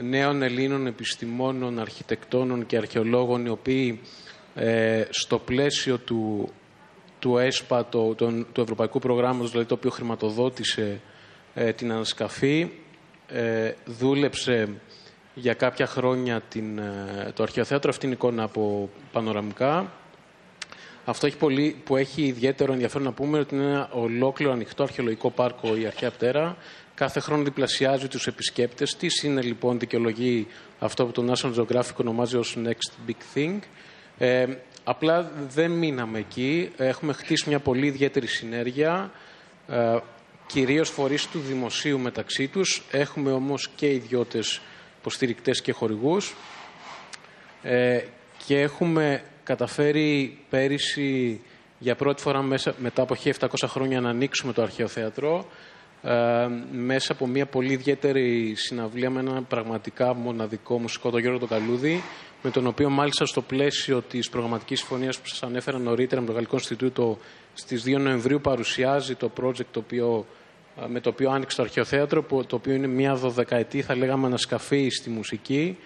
νέων Ελλήνων επιστημόνων, αρχιτεκτόνων και αρχαιολόγων οι οποίοι ε, στο πλαίσιο του, του ΕΣΠΑ, το, του Ευρωπαϊκού Προγράμματος, δηλαδή το οποίο χρηματοδότησε ε, την ανασκαφή, ε, δούλεψε για κάποια χρόνια την, ε, το αρχαιοθέατρο. Αυτή είναι η εικόνα από πανοραμικά. Αυτό έχει πολύ, που έχει ιδιαίτερο ενδιαφέρον να πούμε ότι είναι ένα ολόκληρο ανοιχτό αρχαιολογικό πάρκο η Αρχαία Πτέρα. Κάθε χρόνο διπλασιάζει τους επισκέπτες της. Είναι λοιπόν δικαιολογεί αυτό που το National Geographic ονομάζει ως Next Big Thing. Ε, απλά δεν μείναμε εκεί. Έχουμε χτίσει μια πολύ ιδιαίτερη συνέργεια. Ε, κυρίως φορείς του δημοσίου μεταξύ τους. Έχουμε όμως και ιδιώτες υποστηρικτές και χορηγούς. Ε, και έχουμε καταφέρει πέρυσι για πρώτη φορά μέσα, μετά από 1700 χρόνια να ανοίξουμε το αρχαίο θέατρο ε, μέσα από μια πολύ ιδιαίτερη συναυλία με ένα πραγματικά μοναδικό μουσικό, τον Γιώργο τον Καλούδη, με τον οποίο μάλιστα στο πλαίσιο της προγραμματικής συμφωνίας που σας ανέφερα νωρίτερα με το Γαλλικό Ινστιτούτο στις 2 Νοεμβρίου παρουσιάζει το project το οποίο με το οποίο άνοιξε το αρχαιοθέατρο, το οποίο είναι μια δωδεκαετή, θα λέγαμε, ανασκαφή στη μουσική.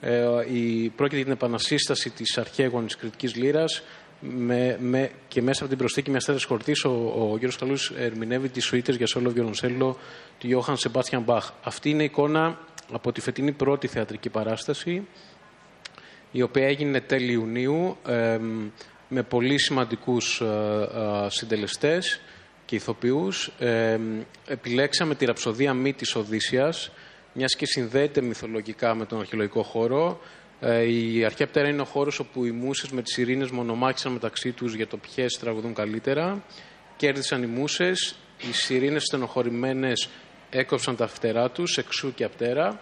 Ε, η, πρόκειται για την επανασύσταση της αρχαίγονης κριτικής λύρας με, με, και μέσα από την προσθήκη μιας τέτοιας χορτής, ο, ο Γιώργος Καλούς ερμηνεύει τις σουίτες για σόλο βιολονσέλο του Ιώχαν Σεμπάστιαν Μπαχ. Αυτή είναι η εικόνα από τη φετινή πρώτη θεατρική παράσταση, η οποία έγινε τέλη Ιουνίου με πολύ σημαντικούς ε, ε, συντελεστές και ηθοποιούς. Ε, επιλέξαμε τη ραψοδία μη της Οδύσσιας, μιας και συνδέεται μυθολογικά με τον αρχαιολογικό χώρο. Ε, η αρχαία πτέρα είναι ο χώρος όπου οι μουσες με τις ειρήνες μονομάχησαν μεταξύ τους για το ποιες τραγουδούν καλύτερα. Κέρδισαν οι μουσες, οι σιρήνες στενοχωρημένες έκοψαν τα φτερά τους, εξού και απτέρα.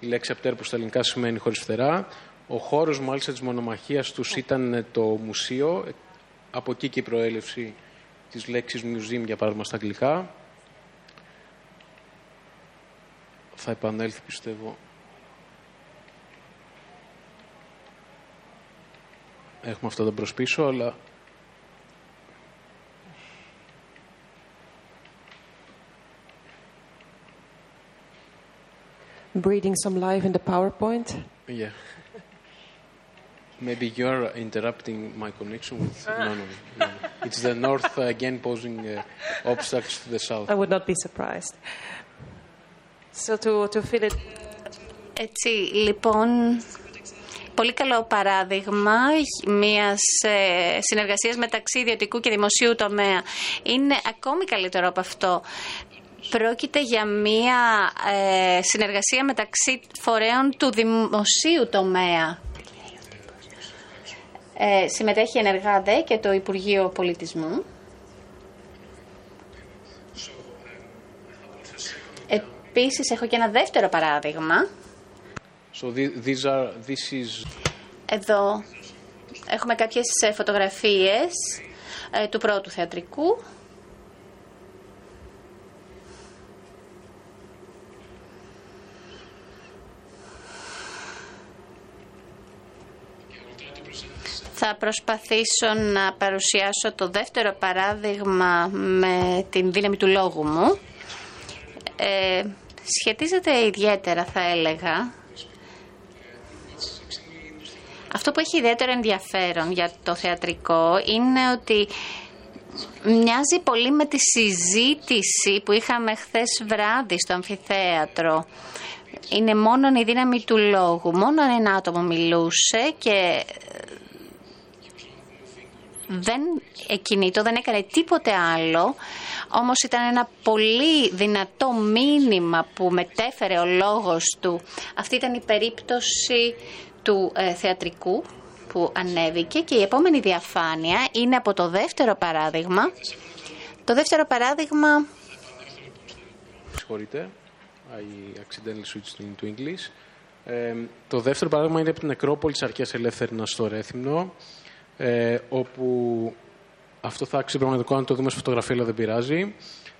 Η λέξη απτέρα που στα ελληνικά σημαίνει χωρίς φτερά. Ο χώρος μάλιστα της μονομαχίας τους ήταν το μουσείο, από εκεί και η προέλευση της λέξης museum για παράδειγμα στα αγγλικά. Θα επανέλθει πιστεύω. Έχουμε αυτό το προσπίσω, αλλά breathing some life in the PowerPoint. Yeah. Maybe you're interrupting my connection with. No, no, no. It's the north uh, again posing uh, obstacles to the south. I would not be surprised. So to, to fill it. Έτσι, λοιπόν, πολύ καλό παράδειγμα μιας ε, συνεργασίας μεταξύ ιδιωτικού και δημοσίου τομέα. Είναι ακόμη καλύτερο από αυτό. Πρόκειται για μια ε, συνεργασία μεταξύ φορέων του δημοσίου τομέα. Ε, συμμετέχει ενεργά δε και το Υπουργείο Πολιτισμού. Επίσης έχω και ένα δεύτερο παράδειγμα. So these are, this is... Εδώ έχουμε κάποιες ε, φωτογραφίες ε, του πρώτου θεατρικού. Θα προσπαθήσω να παρουσιάσω το δεύτερο παράδειγμα με την δύναμη του λόγου μου. Ε, σχετίζεται ιδιαίτερα θα έλεγα. Αυτό που έχει ιδιαίτερο ενδιαφέρον για το θεατρικό είναι ότι μοιάζει πολύ με τη συζήτηση που είχαμε χθες βράδυ στο αμφιθέατρο. Είναι μόνο η δύναμη του λόγου. Μόνο ένα άτομο μιλούσε και δεν εκκινήτω, δεν έκανε τίποτε άλλο, όμως ήταν ένα πολύ δυνατό μήνυμα που μετέφερε ο λόγος του. Αυτή ήταν η περίπτωση του ε, θεατρικού που ανέβηκε και η επόμενη διαφάνεια είναι από το δεύτερο παράδειγμα. Το δεύτερο παράδειγμα... Συγχωρείτε, I accidentally switched to English. Ε, το δεύτερο παράδειγμα είναι από την νεκρόπολη της Αρχαίας Ελεύθερης στο Ρέθυμνο ε, όπου αυτό θα άξιζε πραγματικό αν το δούμε σε φωτογραφία, αλλά δεν πειράζει.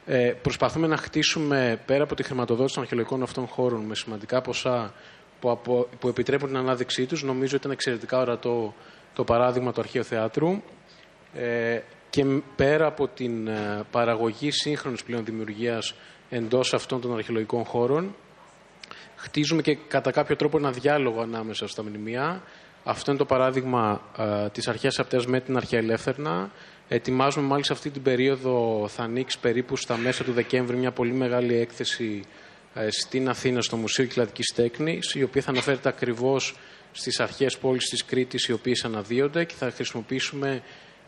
Ε, προσπαθούμε να χτίσουμε πέρα από τη χρηματοδότηση των αρχαιολογικών αυτών χώρων με σημαντικά ποσά που, απο, που επιτρέπουν την ανάδειξή τους. Νομίζω ότι ήταν εξαιρετικά ορατό το παράδειγμα του Αρχαίου Θεάτρου. Ε, και πέρα από την ε, παραγωγή σύγχρονης πλέον δημιουργίας εντός αυτών των αρχαιολογικών χώρων, χτίζουμε και κατά κάποιο τρόπο ένα διάλογο ανάμεσα στα μνημεία. Αυτό είναι το παράδειγμα ε, της αρχαίας αυτές με την αρχαία ελεύθερνα. Ετοιμάζουμε μάλιστα αυτή την περίοδο, θα ανοίξει περίπου στα μέσα του Δεκέμβρη μια πολύ μεγάλη έκθεση ε, στην Αθήνα, στο Μουσείο Κυκλαδικής Τέκνης, η οποία θα αναφέρεται ακριβώς στις αρχές πόλεις της Κρήτης, οι οποίες αναδύονται και θα χρησιμοποιήσουμε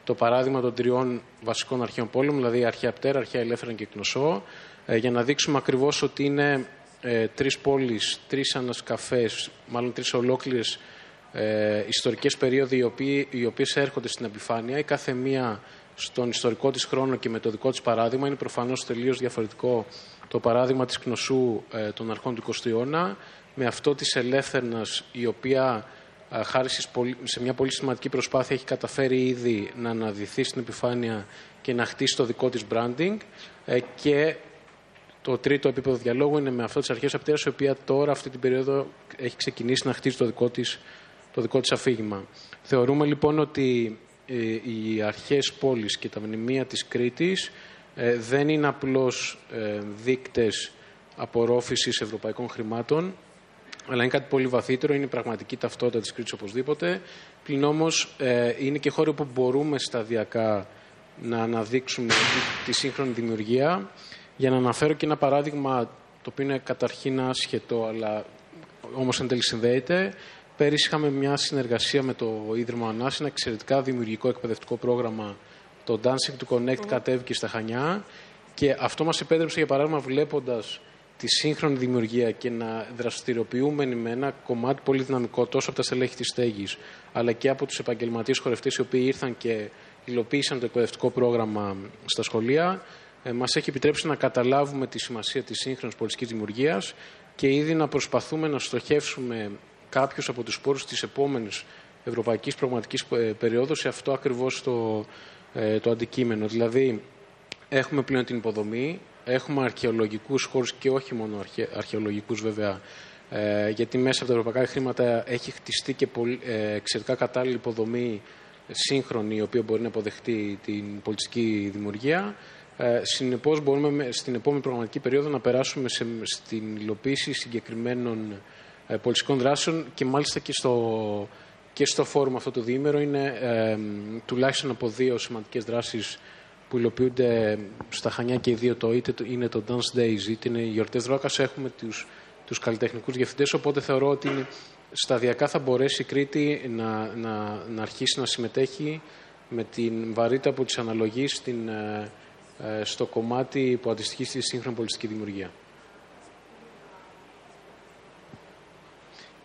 το παράδειγμα των τριών βασικών αρχαίων πόλεων, δηλαδή αρχαία Πτέρα, αρχαία Ελεύθερα και Κνωσό, ε, για να δείξουμε ακριβώς ότι είναι ε, τρεις πόλεις, τρεις ανασκαφές, μάλλον τρεις ολόκληρες ε, ιστορικές περίοδοι οι, οποίοι, οι οποίες έρχονται στην επιφάνεια, η κάθε μία στον ιστορικό της χρόνο και με το δικό της παράδειγμα. Είναι προφανώς τελείως διαφορετικό το παράδειγμα της Κνωσού ε, των αρχών του 20ου αιώνα, με αυτό της Ελεύθερνας, η οποία χάρη σε μια πολύ σημαντική προσπάθεια έχει καταφέρει ήδη να αναδυθεί στην επιφάνεια και να χτίσει το δικό της branding ε, και το τρίτο επίπεδο διαλόγου είναι με αυτό της αρχές απτέρας η οποία τώρα αυτή την περίοδο έχει ξεκινήσει να χτίσει το δικό της, το δικό της αφήγημα. Θεωρούμε λοιπόν ότι ε, οι αρχές πόλης και τα μνημεία της Κρήτης ε, δεν είναι απλώς δείκτες απορρόφησης ευρωπαϊκών χρημάτων, αλλά είναι κάτι πολύ βαθύτερο, είναι η πραγματική ταυτότητα της Κρήτης οπωσδήποτε. Πλην όμως ε, είναι και χώρο που μπορούμε σταδιακά να αναδείξουμε τη, σύγχρονη δημιουργία. Για να αναφέρω και ένα παράδειγμα το οποίο είναι καταρχήν άσχετο, αλλά όμως εν τέλει συνδέεται. Πέρυσι είχαμε μια συνεργασία με το Ίδρυμα Ανάσης, ένα εξαιρετικά δημιουργικό εκπαιδευτικό πρόγραμμα. Το Dancing to Connect mm. κατέβηκε στα Χανιά και αυτό μας επέτρεψε, για παράδειγμα, βλέποντας τη σύγχρονη δημιουργία και να δραστηριοποιούμενοι με ένα κομμάτι πολύ δυναμικό τόσο από τα στελέχη της στέγης, αλλά και από τους επαγγελματίες χορευτές οι οποίοι ήρθαν και υλοποίησαν το εκπαιδευτικό πρόγραμμα στα σχολεία, ε, μας έχει επιτρέψει να καταλάβουμε τη σημασία της σύγχρονης πολιτικής δημιουργίας και ήδη να προσπαθούμε να στοχεύσουμε κάποιου από τους πόρου της επόμενης ευρωπαϊκής προγραμματική ε, περίοδου σε αυτό ακριβώς το, ε, το αντικείμενο. Δηλαδή, έχουμε πλέον την υποδομή, έχουμε αρχαιολογικούς χώρους και όχι μόνο αρχαι, αρχαιολογικούς βέβαια, ε, γιατί μέσα από τα ευρωπαϊκά χρήματα έχει χτιστεί και πολύ, ε, εξαιρετικά κατάλληλη υποδομή σύγχρονη, η οποία μπορεί να αποδεχτεί την πολιτική δημιουργία. Ε, Συνεπώς, μπορούμε στην επόμενη προγραμματική περίοδο να περάσουμε σε, στην υλοποίηση συγκεκριμένων ε, πολιτικών δράσεων και μάλιστα και στο, και στο φόρουμ αυτό το διήμερο είναι ε, τουλάχιστον από δύο σημαντικές δράσεις που υλοποιούνται στα Χανιά και οι δύο το είτε είναι το Dance Days είτε είναι οι γιορτές Ρόκας έχουμε τους, τους καλλιτεχνικούς διευθυντές οπότε θεωρώ ότι σταδιακά θα μπορέσει η Κρήτη να, να, να αρχίσει να συμμετέχει με την βαρύτητα που της αναλογεί στην, ε, ε, στο κομμάτι που αντιστοιχεί στη σύγχρονη πολιτιστική δημιουργία.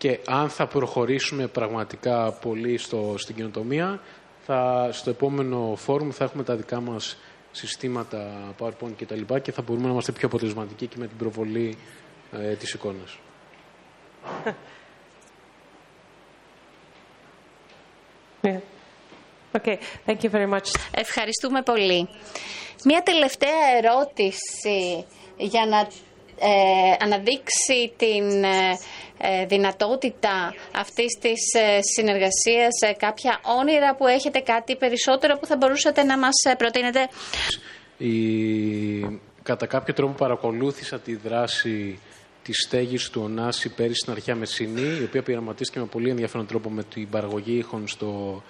Και αν θα προχωρήσουμε πραγματικά πολύ στο, στην κοινοτομία, θα, στο επόμενο φόρουμ θα έχουμε τα δικά μας συστήματα PowerPoint και τα λοιπά και θα μπορούμε να είμαστε πιο αποτελεσματικοί και με την προβολή ε, της εικόνας. Okay. Thank you very much. Ευχαριστούμε πολύ. Μία τελευταία ερώτηση για να ε, αναδείξει την ε, ε, δυνατότητα αυτής της ε, συνεργασίας, ε, κάποια όνειρα που έχετε, κάτι περισσότερο που θα μπορούσατε να μας προτείνετε; Η... Κατά κάποιο τρόπο παρακολούθησα τη δράση της στέγης του Ωνάση πέρυσι στην αρχαία Μεσίνη, η οποία πειραματίστηκε με πολύ ενδιαφέρον τρόπο με την παραγωγή ήχων στο,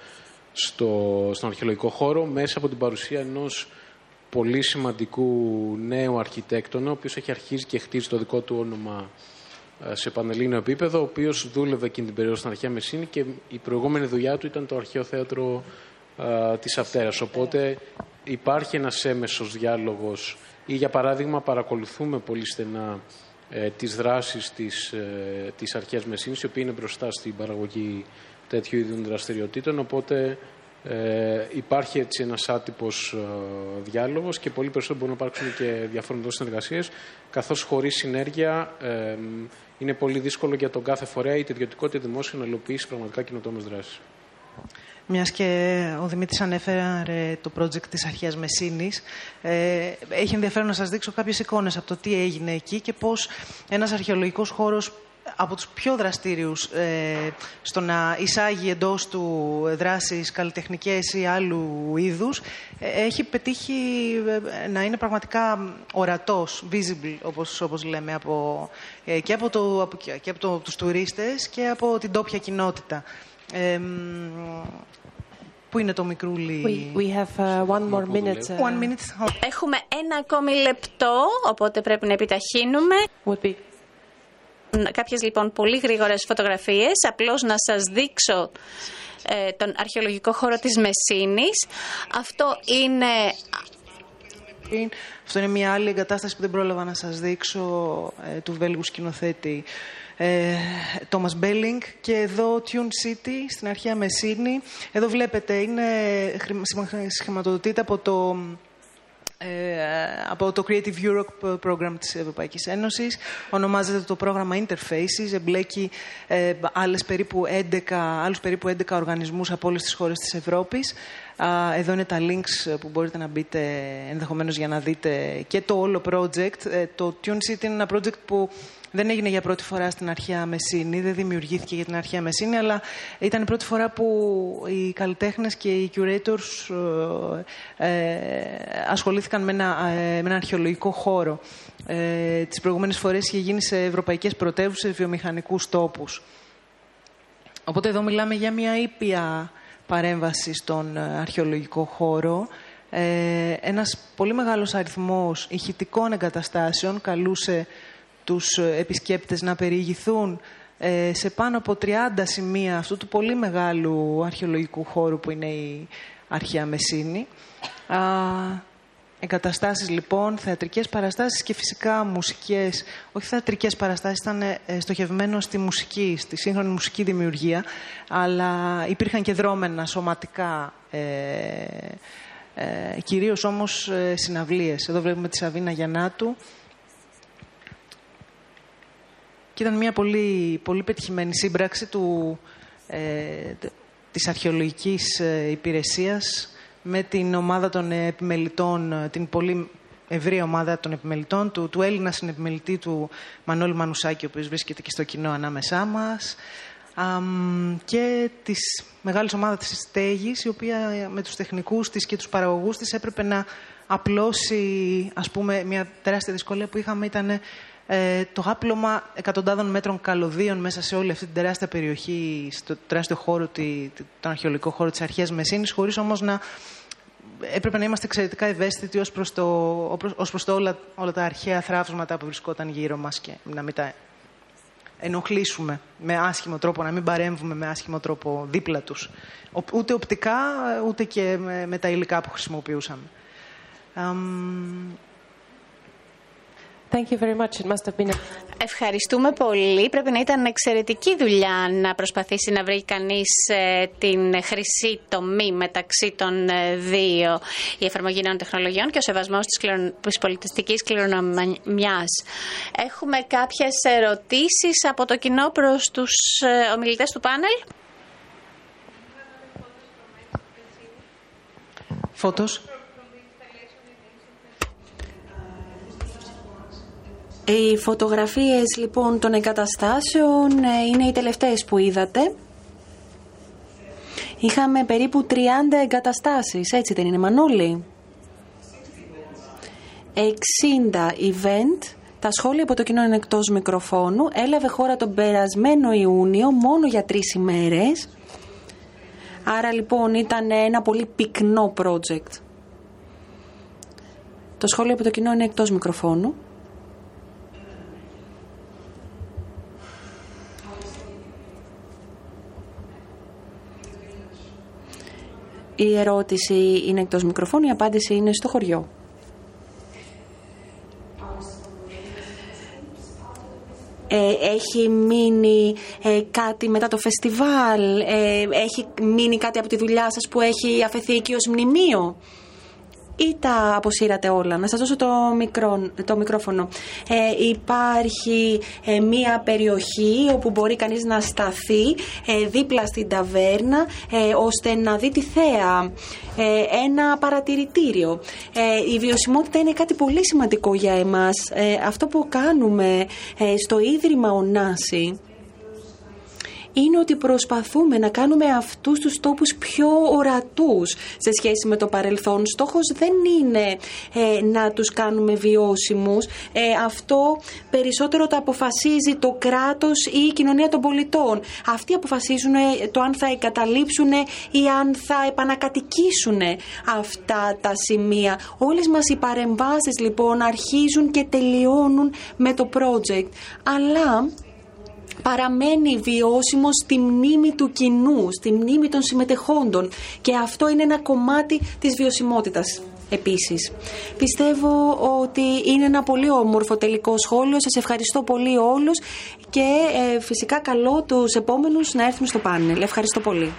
στο, στον αρχαιολογικό χώρο, μέσα από την παρουσία ενός πολύ σημαντικού νέου αρχιτέκτονα, ο οποίος έχει αρχίσει και χτίζει το δικό του όνομα ε, σε πανελλήνιο επίπεδο, ο οποίος δούλευε εκείνη την περίοδο στην αρχαία Μεσίνη και η προηγούμενη δουλειά του ήταν το αρχαίο θέατρο τη της Αυτέρας. Οπότε υπάρχει ένας έμεσος διάλογος ή για παράδειγμα παρακολουθούμε πολύ στενά ε, τις δράσεις της, ε, της αρχαίας Μεσίνης, η οποία είναι μπροστά στην παραγωγή τέτοιου είδους δραστηριοτήτων, οπότε ε, υπάρχει έτσι ένας άτυπος ε, διάλογος και πολύ περισσότερο μπορούν να υπάρξουν και διαφορετικές συνεργασίες, καθώς χωρίς συνέργεια ε, είναι πολύ δύσκολο για τον κάθε φορέα, είτε ιδιωτικό είτε δημόσιο, να υλοποιήσει πραγματικά κοινοτόμες δράσεις. Μιας και ο Δημήτρης ανέφερε το project της Αρχαίας Μεσίνης, ε, έχει ενδιαφέρον να σας δείξω κάποιες εικόνες από το τι έγινε εκεί και πώς ένας αρχαιολογικός χώρος από τους πιο δραστήριους ε, στο να εισάγει εντός του δράσεις καλλιτεχνικές ή άλλου είδους, ε, έχει πετύχει ε, να είναι πραγματικά ορατός, visible, όπως, όπως λέμε, από, και, από το, από, και από το, τους τουρίστες και από την τόπια κοινότητα. Πού είναι το μικρούλι; We, have uh, one more minute. Uh, one minute. Έχουμε ένα ακόμη λεπτό, οπότε πρέπει να επιταχύνουμε. Would be Κάποιες λοιπόν πολύ γρήγορες φωτογραφίες, απλώς να σας δείξω ε, τον αρχαιολογικό χώρο της Μεσίνης. Αυτό είναι... Αυτό είναι μια άλλη εγκατάσταση που δεν πρόλαβα να σας δείξω ε, του Βέλγου σκηνοθέτη Τόμας Μπέλινγκ και εδώ Tune City στην αρχαία Μεσίνη. Εδώ βλέπετε είναι σχηματοδοτείται από το ε, από το Creative Europe Program της Ευρωπαϊκής Ένωσης. Ονομάζεται το πρόγραμμα Interfaces, εμπλέκει ε, άλλες περίπου 11, άλλους περίπου 11 οργανισμούς από όλες τις χώρες της Ευρώπης. Εδώ είναι τα links που μπορείτε να μπείτε ενδεχομένως για να δείτε και το όλο project. Ε, το Tune City είναι ένα project που δεν έγινε για πρώτη φορά στην αρχαία Μεσίνη, δεν δημιουργήθηκε για την αρχαία Μεσίνη, αλλά ήταν η πρώτη φορά που οι καλλιτέχνες και οι curators ε, ε ασχολήθηκαν με ένα, ε, με ένα αρχαιολογικό χώρο. Ε, τις προηγούμενες φορές είχε γίνει σε ευρωπαϊκές πρωτεύουσες, βιομηχανικούς τόπους. Οπότε εδώ μιλάμε για μια ήπια παρέμβαση στον ε, αρχαιολογικό χώρο. Ε, ένας πολύ μεγάλος αριθμός ηχητικών εγκαταστάσεων καλούσε τους ε, επισκέπτες να περιηγηθούν ε, σε πάνω από 30 σημεία αυτού του πολύ μεγάλου αρχαιολογικού χώρου που είναι η Αρχαία Μεσίνη. Α, εγκαταστάσεις λοιπόν, θεατρικές παραστάσεις και φυσικά μουσικές, όχι θεατρικές παραστάσεις, ήταν ε, στοχευμένο στη μουσική, στη σύγχρονη μουσική δημιουργία, αλλά υπήρχαν και δρόμενα σωματικά, ε, ε, κυρίως όμως ε, συναυλίες. Εδώ βλέπουμε τη Σαβίνα Γιαννάτου, και ήταν μια πολύ, πολύ πετυχημένη σύμπραξη του, ε, της αρχαιολογικής ε, υπηρεσίας με την ομάδα των επιμελητών, ε, την πολύ ευρία ομάδα των επιμελητών, του, του Έλληνα συνεπιμελητή του Μανώλη Μανουσάκη, ο οποίος βρίσκεται και στο κοινό ανάμεσά μας, και της μεγάλης ομάδας της στέγης, η οποία με τους τεχνικούς της και τους παραγωγούς της έπρεπε να απλώσει, ας πούμε, μια τεράστια δυσκολία που είχαμε ήταν ε, το άπλωμα εκατοντάδων μέτρων καλωδίων μέσα σε όλη αυτή την τεράστια περιοχή, στο τεράστιο χώρο, τη, τον αρχαιολογικό χώρο της αρχαίας Μεσίνης, χωρίς όμως να έπρεπε να είμαστε εξαιρετικά ευαίσθητοι ως προς, το, ως προς το όλα, όλα τα αρχαία θράψματα που βρισκόταν γύρω μας και να μην τα ενοχλήσουμε με άσχημο τρόπο, να μην παρέμβουμε με άσχημο τρόπο δίπλα τους. Ούτε οπτικά, ούτε και με, με τα υλικά που χρησιμοποιούσαμε. Thank you very much. It must have been a... Ευχαριστούμε πολύ. Πρέπει να ήταν εξαιρετική δουλειά να προσπαθήσει να βρει κανείς ε, την χρυσή τομή μεταξύ των ε, δύο η εφαρμογή νέων τεχνολογιών και ο σεβασμός της, κληρον... της πολιτιστικής κληρονομιάς. Έχουμε κάποιες ερωτήσεις από το κοινό προς τους ε, ομιλητές του πάνελ; Φώτος. Οι φωτογραφίες λοιπόν των εγκαταστάσεων ε, είναι οι τελευταίες που είδατε. Είχαμε περίπου 30 εγκαταστάσεις, έτσι δεν είναι Μανώλη; 60 event, τα σχόλια από το κοινό είναι εκτός μικροφώνου, έλαβε χώρα τον περασμένο Ιούνιο μόνο για τρεις ημέρες. Άρα λοιπόν ήταν ένα πολύ πυκνό project. Το σχόλιο από το κοινό είναι εκτός μικροφώνου. Η ερώτηση είναι εκτός μικροφώνου, η απάντηση είναι στο χωριό. Ε, έχει μείνει ε, κάτι μετά το φεστιβάλ, ε, έχει μείνει κάτι από τη δουλειά σας που έχει αφαιθεί εκεί ως μνημείο; Ή τα αποσύρατε όλα; Να σας δώσω το, μικρό, το μικρόφωνο. Ε, υπάρχει ε, μία περιοχή όπου μπορεί κανείς να σταθεί ε, δίπλα στην ταβέρνα ώστε να δει τη θέα. ένα παρατηρητήριο. η βιωσιμότητα είναι κάτι πολύ σημαντικό για εμάς. αυτό που κάνουμε στο Ίδρυμα Ονάση είναι ότι προσπαθούμε να κάνουμε αυτούς τους τόπους πιο ορατούς σε σχέση με το παρελθόν. Στόχος δεν είναι ε, να τους κάνουμε βιώσιμους. Ε, αυτό περισσότερο το αποφασίζει το κράτος ή η κοινωνία των πολιτών. Αυτοί αποφασίζουν ε, το αν θα εγκαταλείψουν ή αν θα επανακατοικήσουν αυτά τα σημεία. Όλες μας οι παρεμβάσεις λοιπόν αρχίζουν και τελειώνουν με το project. Αλλά παραμένει βιώσιμος στη μνήμη του κοινού, στη μνήμη των συμμετεχόντων και αυτό είναι ένα κομμάτι της βιωσιμότητας επίσης. Πιστεύω ότι είναι ένα πολύ όμορφο τελικό σχόλιο. Σας ευχαριστώ πολύ όλους και ε, φυσικά καλώ τους επόμενους να έρθουν στο πάνελ. Ευχαριστώ πολύ.